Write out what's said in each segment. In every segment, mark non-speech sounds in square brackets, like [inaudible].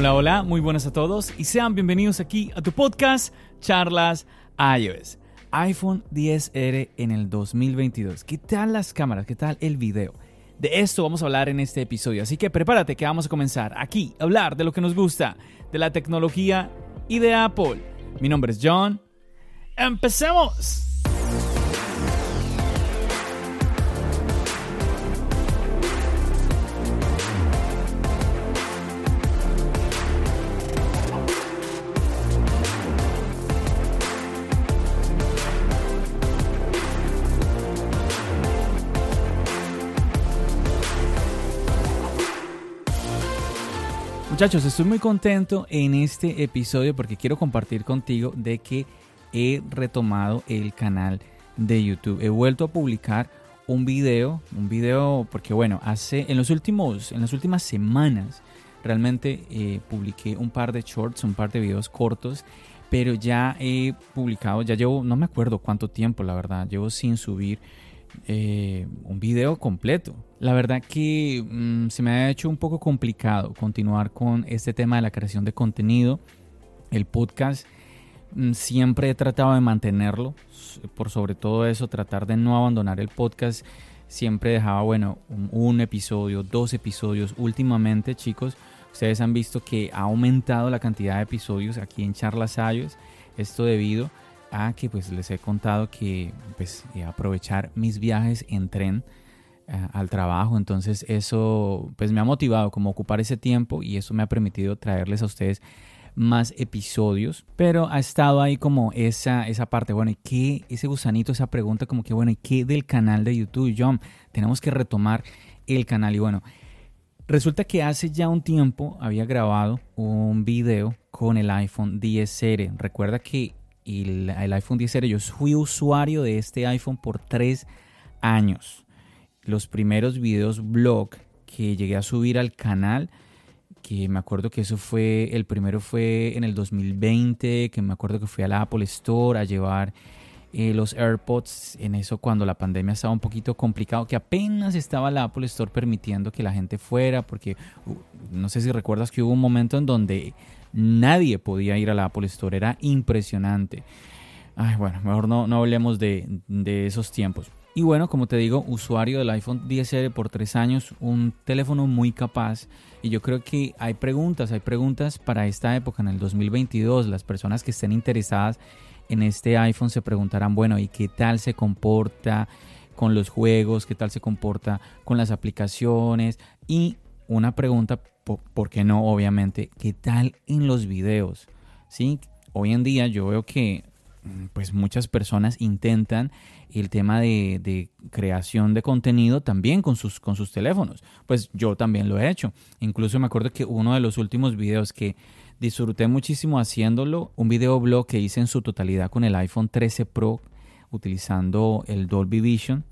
Hola, hola, muy buenas a todos y sean bienvenidos aquí a tu podcast Charlas iOS. iPhone 10R en el 2022. ¿Qué tal las cámaras? ¿Qué tal el video? De esto vamos a hablar en este episodio, así que prepárate que vamos a comenzar aquí a hablar de lo que nos gusta, de la tecnología y de Apple. Mi nombre es John. ¡Empecemos! Muchachos, estoy muy contento en este episodio porque quiero compartir contigo de que he retomado el canal de YouTube. He vuelto a publicar un video, un video porque bueno, hace en los últimos en las últimas semanas realmente eh, publiqué un par de shorts, un par de videos cortos, pero ya he publicado, ya llevo no me acuerdo cuánto tiempo, la verdad, llevo sin subir eh, un video completo. La verdad que mm, se me ha hecho un poco complicado continuar con este tema de la creación de contenido. El podcast mm, siempre he tratado de mantenerlo, por sobre todo eso, tratar de no abandonar el podcast. Siempre dejaba, bueno, un, episodio, dos episodios. Últimamente, chicos, ustedes han visto que ha aumentado la cantidad de episodios aquí en Charlas Ayos. Esto debido a que pues les he contado que pues eh, aprovechar mis viajes en tren eh, al trabajo. Entonces eso pues me ha motivado como ocupar ese tiempo y eso me ha permitido traerles a ustedes más episodios. Pero ha estado ahí como esa esa parte. Bueno y qué ese gusanito esa pregunta como que bueno y qué del canal de YouTube John tenemos que retomar el canal. Y bueno Resulta que hace ya un tiempo había grabado un video con el iPhone 10R. Recuerda que el, el iPhone 10R. Yo fui usuario de este iPhone por tres años. Los primeros videos blog que llegué a subir al canal, que me acuerdo que eso fue, el primero fue en el 2020, que me acuerdo que fui a la Apple Store a llevar eh, los AirPods, en eso cuando la pandemia estaba un poquito complicado, que apenas estaba la Apple Store permitiendo que la gente fuera, porque uh, no sé si recuerdas que hubo un momento en donde Nadie podía ir a la Apple Store, era impresionante. Ay, bueno, mejor no, no hablemos de, de esos tiempos. Y bueno, como te digo, usuario del iPhone 10R por tres años, un teléfono muy capaz. Y yo creo que hay preguntas, hay preguntas para esta época, en el 2022. Las personas que estén interesadas en este iPhone se preguntarán, bueno, ¿y qué tal se comporta con los juegos? ¿Qué tal se comporta con las aplicaciones? Y una pregunta ¿por qué no? Obviamente, ¿qué tal en los videos? ¿Sí? Hoy en día yo veo que mm, pues muchas personas intentan el tema de, creación de contenido también con sus, con sus teléfonos. Pues yo también lo he hecho. Incluso me acuerdo que uno de los últimos videos que disfruté muchísimo haciéndolo, un video blog que hice en su totalidad con el iPhone 13 Pro utilizando el Dolby Vision,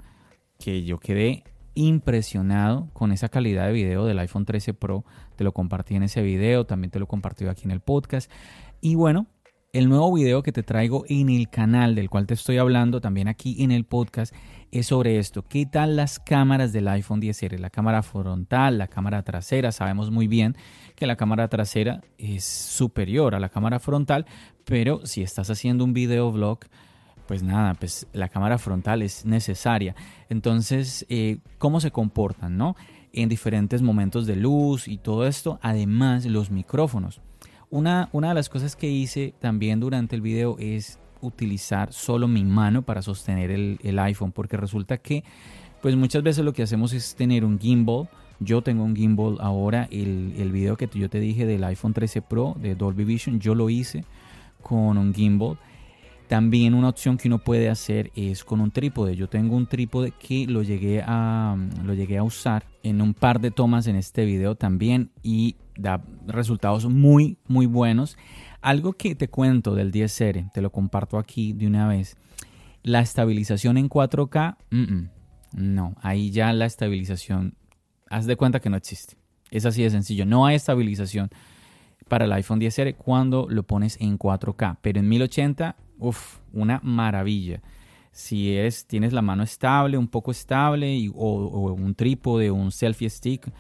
que yo quedé impresionado con esa calidad de video del iPhone 13 Pro. Te lo compartí en ese video, también te lo compartí aquí en el podcast. Y bueno, el nuevo video que te traigo en el canal del cual te estoy hablando, también aquí en el podcast, es sobre esto. ¿Qué tal las cámaras del iPhone 10R? La cámara frontal, la cámara trasera. Sabemos muy bien que la cámara trasera es superior a la cámara frontal, pero si estás haciendo un video vlog, pues nada, pues la cámara frontal es necesaria. Entonces, eh, ¿cómo se comportan, no? En diferentes momentos de luz y todo esto, además los micrófonos. Una, una de las cosas que hice también durante el video es utilizar solo mi mano para sostener el, iPhone, porque resulta que, pues muchas veces lo que hacemos es tener un gimbal. Yo tengo un gimbal ahora, el, el video que yo te dije del iPhone 13 Pro de Dolby Vision, yo lo hice con un gimbal También una opción que uno puede hacer es con un trípode. Yo tengo un trípode que lo llegué a, lo llegué a usar en un par de tomas en este video también y da resultados muy, muy buenos. Algo que te cuento del 10R, te lo comparto aquí de una vez. La estabilización en 4K, no, ahí ya la estabilización, haz de cuenta que no existe. Es así de sencillo. No hay estabilización para el iPhone 10R cuando lo pones en 4K, pero en 1080 Uf, una maravilla. Si es, tienes la mano estable, un poco estable, o, un trípode o un selfie stick,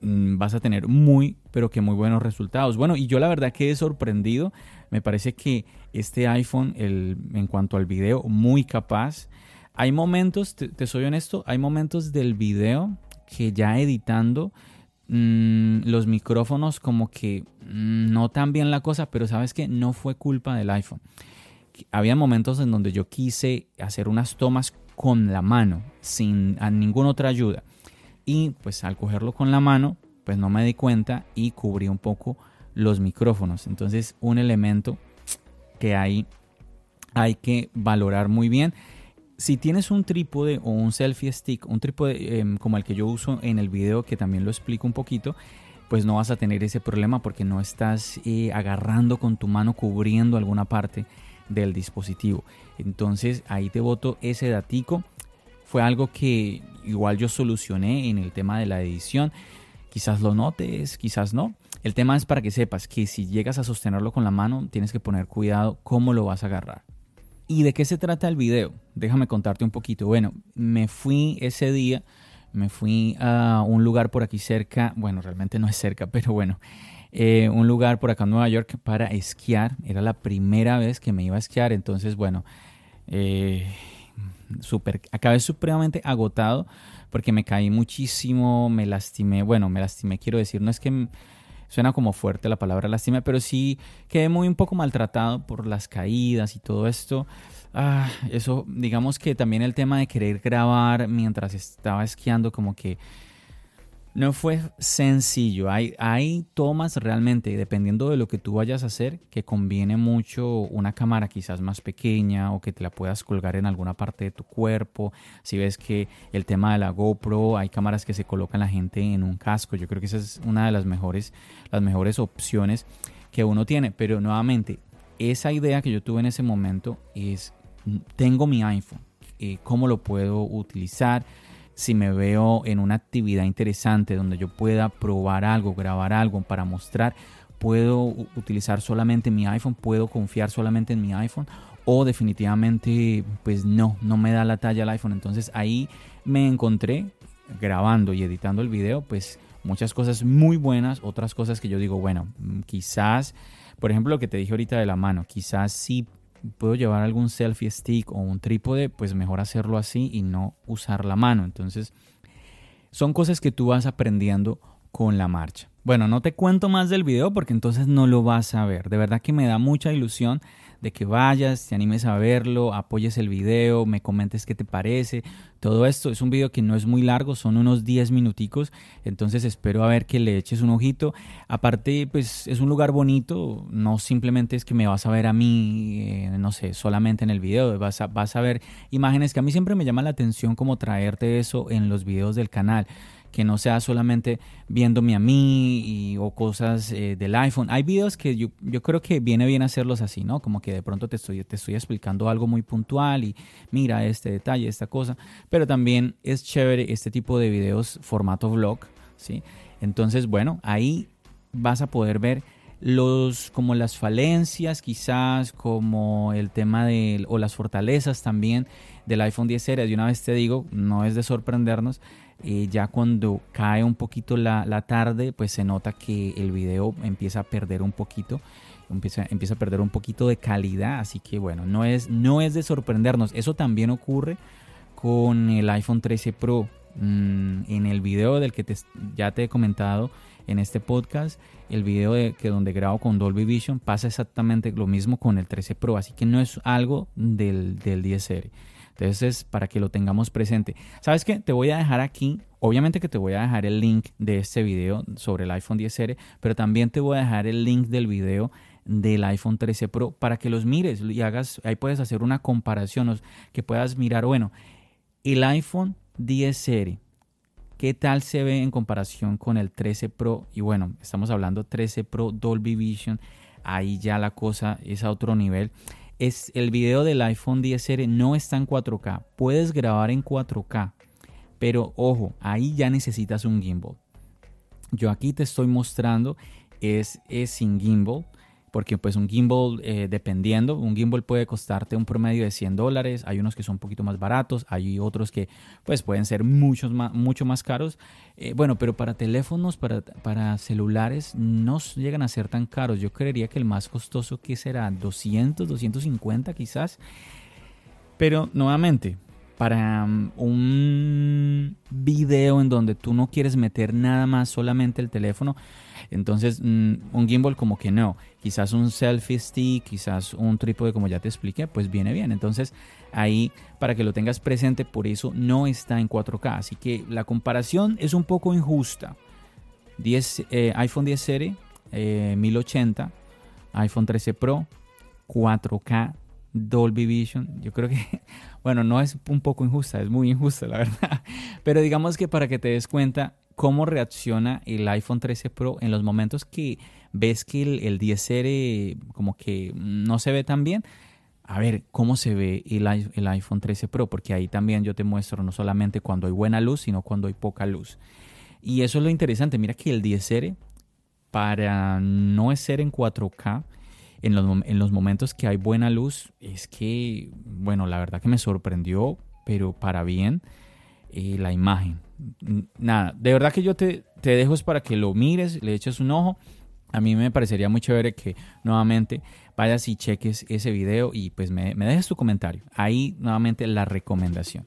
mm, vas a tener muy, pero que muy buenos resultados. Bueno, y yo la verdad que he sorprendido. Me parece que este iPhone, el, en cuanto al video, muy capaz. Hay momentos, te, soy honesto, hay momentos del video que ya editando mm, los micrófonos como que mm, no tan bien la cosa, pero sabes que no fue culpa del iPhone había momentos en donde yo quise hacer unas tomas con la mano, sin ninguna otra ayuda. Y pues al cogerlo con la mano, pues no me di cuenta y cubrí un poco los micrófonos. Entonces un elemento que hay, hay que valorar muy bien. Si tienes un trípode o un selfie stick, un trípode em, como el que yo uso en el video, que también lo explico un poquito, pues no vas a tener ese problema porque no estás eh, agarrando con tu mano cubriendo alguna parte del dispositivo. Entonces ahí te voto ese datico. Fue algo que igual yo solucioné en el tema de la edición. Quizás lo notes, quizás no. El tema es para que sepas que si llegas a sostenerlo con la mano, tienes que poner cuidado cómo lo vas a agarrar. ¿Y de qué se trata el video? Déjame contarte un poquito. Bueno, me fui ese día, me fui a un lugar por aquí cerca, bueno, realmente no es cerca, [laughs] pero bueno, eh, un lugar por acá en Nueva York para esquiar. Era la primera vez que me iba a esquiar, entonces bueno, eh, super, acabé supremamente agotado porque me caí muchísimo, me lastimé, bueno, me lastimé, quiero decir, no es que suena como fuerte la palabra lastimé, pero sí quedé muy un poco maltratado por las caídas y todo esto. Ah, eso, digamos que también el tema de querer grabar mientras estaba esquiando, como que no fue sencillo. Hay, hay tomas realmente, dependiendo de lo que tú vayas a hacer, que conviene mucho una cámara quizás más pequeña o que te la puedas colgar en alguna parte de tu cuerpo. Si ves que el tema de la GoPro, hay cámaras que se colocan la gente en un casco. Yo creo que esa es una de las mejores, las mejores opciones que uno tiene. Pero nuevamente, esa idea que yo tuve en ese momento es, tengo mi iPhone, eh, ¿cómo lo puedo utilizar? Si me veo en una actividad interesante donde yo pueda probar algo, grabar algo para mostrar, puedo utilizar solamente mi iPhone, puedo confiar solamente en mi iPhone o definitivamente pues no, no me da la talla el iPhone. Entonces ahí me encontré grabando y editando el video pues muchas cosas muy buenas, otras cosas que yo digo, bueno, mm, quizás, por ejemplo lo que te dije ahorita de la mano, quizás sí puedo llevar algún selfie stick o un trípode, pues mejor hacerlo así y no usar la mano. Entonces, son cosas que tú vas aprendiendo con la marcha. Bueno, no te cuento más del video porque entonces no lo vas a ver. De verdad que me da mucha ilusión de que vayas, te animes a verlo, apoyes el video, me comentes qué te parece. Todo esto es un video que no es muy largo, son unos 10 minuticos, entonces espero a ver que le eches un ojito. Aparte, pues es un lugar bonito, no simplemente es que me vas a ver a mí, eh, no sé, solamente en el video, vas a, vas a ver imágenes que a mí siempre me llama la atención como traerte eso en los videos del canal que no sea solamente viéndome a mí y, o cosas eh, del iPhone. Hay videos que yo, yo, creo que viene bien hacerlos así, ¿no? Como que de pronto te estoy, te estoy explicando algo muy puntual y mira este detalle, esta cosa. Pero también es chévere este tipo de videos formato vlog, ¿sí? Entonces, bueno, ahí vas a poder ver los como las falencias quizás como el tema de o las fortalezas también del iPhone 10 series de una vez te digo no es de sorprendernos eh, ya cuando cae un poquito la, tarde, pues se nota que el video empieza a perder un poquito, empieza, empieza a perder un poquito de calidad, así que bueno, no es, no es de sorprendernos. Eso también ocurre con el iPhone 13 Pro. Mm, en el video del que ya te he comentado en este podcast, el video de, que donde grabo con Dolby Vision, pasa exactamente lo mismo con el 13 Pro, así que no es algo del, del 10R. Entonces, para que lo tengamos presente. ¿Sabes qué? Te voy a dejar aquí, obviamente que te voy a dejar el link de este video sobre el iPhone 10R, pero también te voy a dejar el link del video del iPhone 13 Pro para que los mires y hagas, ahí puedes hacer una comparación, que puedas mirar, bueno, el iPhone 10 serie, ¿qué tal se ve en comparación con el 13 Pro? Y bueno, estamos hablando 13 Pro Dolby Vision, ahí ya la cosa es a otro nivel. Es el video del iPhone 10 serie no está en 4K, puedes grabar en 4K, pero ojo, ahí ya necesitas un gimbal. Yo aquí te estoy mostrando es, es sin gimbal porque pues un gimbal, eh, dependiendo, un gimbal puede costarte un promedio de 100 dólares, hay unos que son un poquito más baratos, hay otros que pues pueden ser muchos más, mucho más caros, eh, bueno, pero para teléfonos, para, para celulares no llegan a ser tan caros, yo creería que el más costoso que será 200, 250 quizás, pero nuevamente, para mm, un video en donde tú no quieres meter nada más, solamente el teléfono, entonces mm, un gimbal como que no, quizás un selfie stick, quizás un trípode como ya te expliqué, pues viene bien. Entonces ahí para que lo tengas presente, por eso no está en 4K. Así que la comparación es un poco injusta. 10, eh, iPhone 10 serie, 1080, eh, iPhone 13 Pro, 4K, Dolby Vision. Yo creo que, [laughs] bueno, no es un poco injusta, es muy injusta, la [laughs] verdad. Pero digamos que para que te des cuenta cómo reacciona el iPhone 13 Pro en los momentos que ves que el, 10R como que no se ve tan bien. A ver cómo se ve el, el iPhone 13 Pro, porque ahí también yo te muestro no solamente cuando hay buena luz, sino cuando hay poca luz. Y eso es lo interesante. Mira que el 10R, para no ser en 4K, en los, en los momentos que hay buena luz, es que, bueno, la verdad que me sorprendió, pero para bien, eh, la imagen. Nada, de verdad que yo te, te dejo es para que lo mires, le eches un ojo. A mí me parecería muy chévere que nuevamente vayas y cheques ese video y pues me, me dejes tu comentario. Ahí nuevamente la recomendación.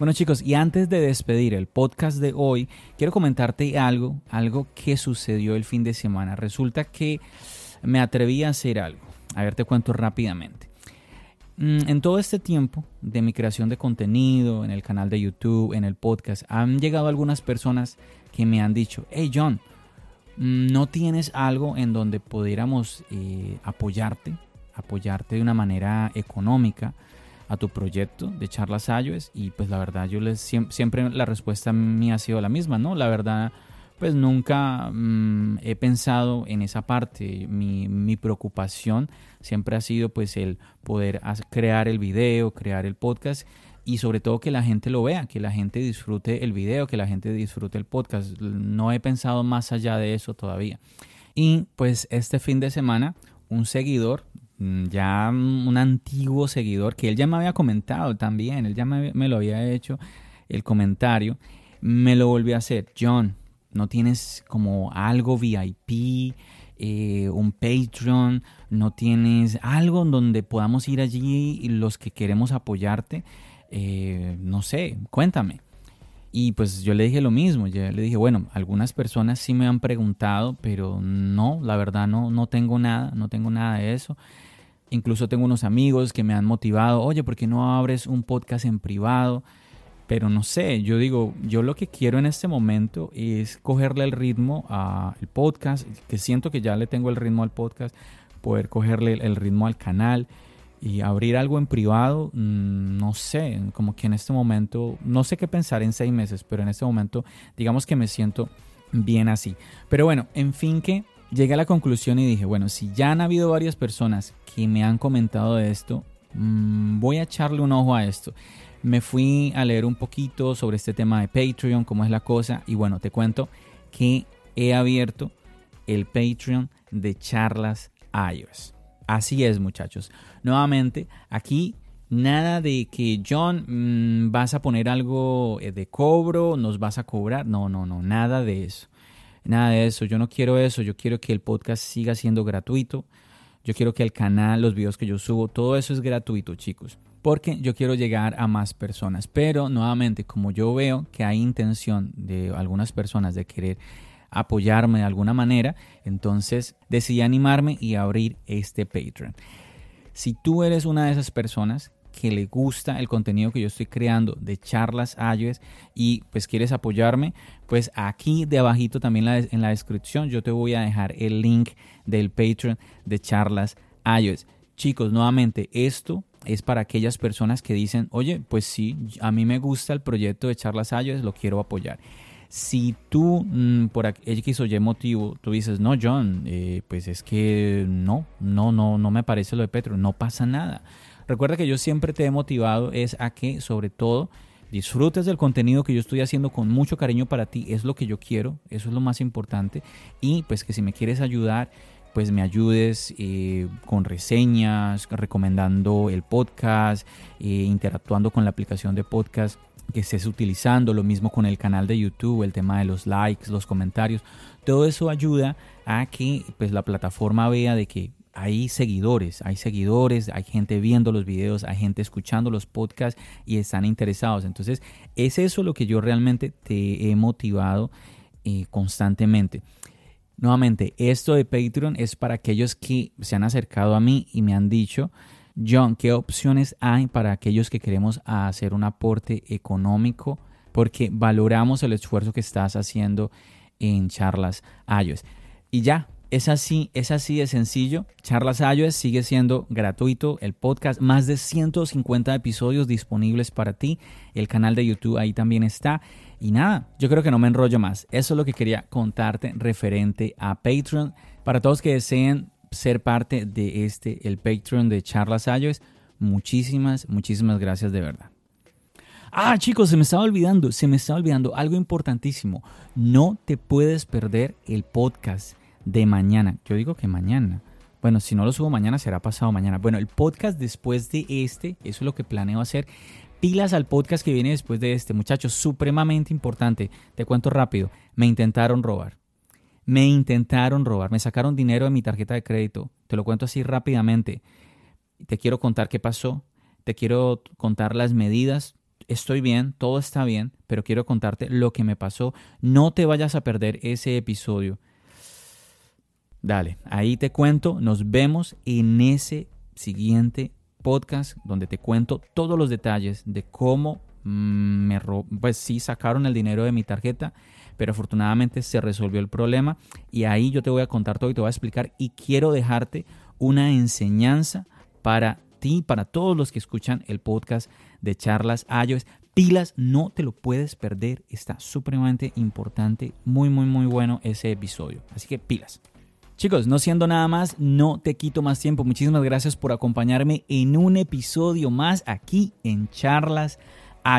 Bueno chicos, y antes de despedir el podcast de hoy, quiero comentarte algo, algo que sucedió el fin de semana. Resulta que me atreví a hacer algo. A ver, te cuento rápidamente. Mm, en todo este tiempo de mi creación de contenido, en el canal de YouTube, en el podcast, han llegado algunas personas que me han dicho, hey John, mm, ¿no tienes algo en donde pudiéramos eh, apoyarte? Apoyarte de una manera económica a tu proyecto de charlas iOS y pues la verdad yo les siempre, la respuesta mía ha sido la misma, ¿no? La verdad pues nunca mm, he pensado en esa parte. Mi, mi, preocupación siempre ha sido pues el poder crear el video, crear el podcast y sobre todo que la gente lo vea, que la gente disfrute el video, que la gente disfrute el podcast. No he pensado más allá de eso todavía. Y pues este fin de semana un seguidor ya un antiguo seguidor que él ya me había comentado también, él ya me, lo había hecho el comentario, me lo volvió a hacer. John, ¿no tienes como algo VIP, eh, un Patreon? ¿No tienes algo donde podamos ir allí los que queremos apoyarte? Eh, no sé, cuéntame. Y pues yo le dije lo mismo, yo le dije, bueno, algunas personas sí me han preguntado, pero no, la verdad no, no tengo nada, no tengo nada de eso. Incluso tengo unos amigos que me han motivado, oye, ¿por qué no abres un podcast en privado? Pero no sé, yo digo, yo lo que quiero en este momento es cogerle el ritmo al podcast, que siento que ya le tengo el ritmo al podcast, poder cogerle el ritmo al canal y abrir algo en privado, mm, no sé, como que en este momento, no sé qué pensar en seis meses, pero en este momento digamos que me siento bien así. Pero bueno, en fin que llegué a la conclusión y dije, bueno, si ya han habido varias personas que me han comentado de esto, mm, voy a echarle un ojo a esto. Me fui a leer un poquito sobre este tema de Patreon, cómo es la cosa, y bueno, te cuento que he abierto el Patreon de charlas iOS. Así es, muchachos. Nuevamente, aquí Nada de que John mm, vas a poner algo eh, de cobro, nos vas a cobrar. No, no, no, nada de eso. Nada de eso. Yo no quiero eso. Yo quiero que el podcast siga siendo gratuito. Yo quiero que el canal, los videos que yo subo, todo eso es gratuito, chicos. Porque yo quiero llegar a más personas. Pero nuevamente, como yo veo que hay intención de algunas personas de querer apoyarme de alguna manera, entonces decidí animarme y abrir este Patreon. Si tú eres una de esas personas que le gusta el contenido que yo estoy creando de charlas iOS y pues quieres apoyarme, pues aquí debajito también en la descripción yo te voy a dejar el link del Patreon de charlas iOS. Chicos, nuevamente, esto es para aquellas personas que dicen, oye, pues sí, a mí me gusta el proyecto de charlas iOS, lo quiero apoyar. Si tú, mm, por X o Y motivo, tú dices, no, John, eh, pues es que no, no, no, no me parece lo de Petro, no pasa nada. Recuerda que yo siempre te he motivado es a que, sobre todo, disfrutes del contenido que yo estoy haciendo con mucho cariño para ti, es lo que yo quiero, eso es lo más importante. Y pues que si me quieres ayudar, pues me ayudes eh, con reseñas, recomendando el podcast, eh, interactuando con la aplicación de podcast que estés utilizando, lo mismo con el canal de YouTube, el tema de los likes, los comentarios, todo eso ayuda a que pues la plataforma vea de que hay seguidores, hay seguidores, hay gente viendo los videos, hay gente escuchando los podcasts y están interesados. Entonces, es eso lo que yo realmente te he motivado eh, constantemente. Nuevamente, esto de Patreon es para aquellos que se han acercado a mí y me han dicho, John, ¿qué opciones hay para aquellos que queremos hacer un aporte económico? Porque valoramos el esfuerzo que estás haciendo en charlas iOS. Y ya, es así, es así de sencillo. Charlas iOS sigue siendo gratuito. El podcast, más de 150 episodios disponibles para ti. El canal de YouTube ahí también está. Y nada, yo creo que no me enrollo más. Eso es lo que quería contarte referente a Patreon. Para todos que deseen ser parte de este, el Patreon de Charlas iOS, muchísimas, muchísimas gracias de verdad. Ah, chicos, se me estaba olvidando, se me estaba olvidando algo importantísimo. No te puedes perder el podcast de mañana. Yo digo que mañana. Bueno, si no lo subo mañana, será pasado mañana. Bueno, el podcast después de este, eso es lo que planeo hacer. Pilas al podcast que viene después de este, muchachos, supremamente importante. Te cuento rápido. Me intentaron robar. Me intentaron robar. Me sacaron dinero de mi tarjeta de crédito. Te lo cuento así rápidamente. Te quiero contar qué pasó. Te quiero contar las medidas. Estoy bien, todo está bien, pero quiero contarte lo que me pasó. No te vayas a perder ese episodio. Dale, ahí te cuento, nos vemos en ese siguiente podcast donde te cuento todos los detalles de cómo mm, me pues sí sacaron el dinero de mi tarjeta, pero afortunadamente se resolvió el problema y ahí yo te voy a contar todo y te voy a explicar y quiero dejarte una enseñanza para ti, para todos los que escuchan el podcast de charlas iOS. Pilas, no te lo puedes perder, está supremamente importante, muy muy muy bueno ese episodio, así que pilas. Chicos, no siendo nada más, no te quito más tiempo. Muchísimas gracias por acompañarme en un episodio más aquí en Charlas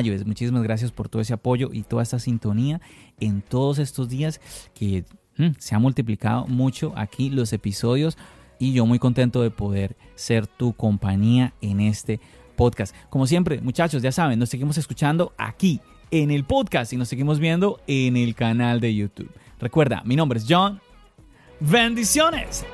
iOS. Muchísimas gracias por todo ese apoyo y toda esta sintonía en todos estos días que mm, se ha multiplicado mucho aquí los episodios y yo muy contento de poder ser tu compañía en este podcast. Como siempre, muchachos, ya saben, nos seguimos escuchando aquí en el podcast y nos seguimos viendo en el canal de YouTube. Recuerda, mi nombre es John Bendiciones.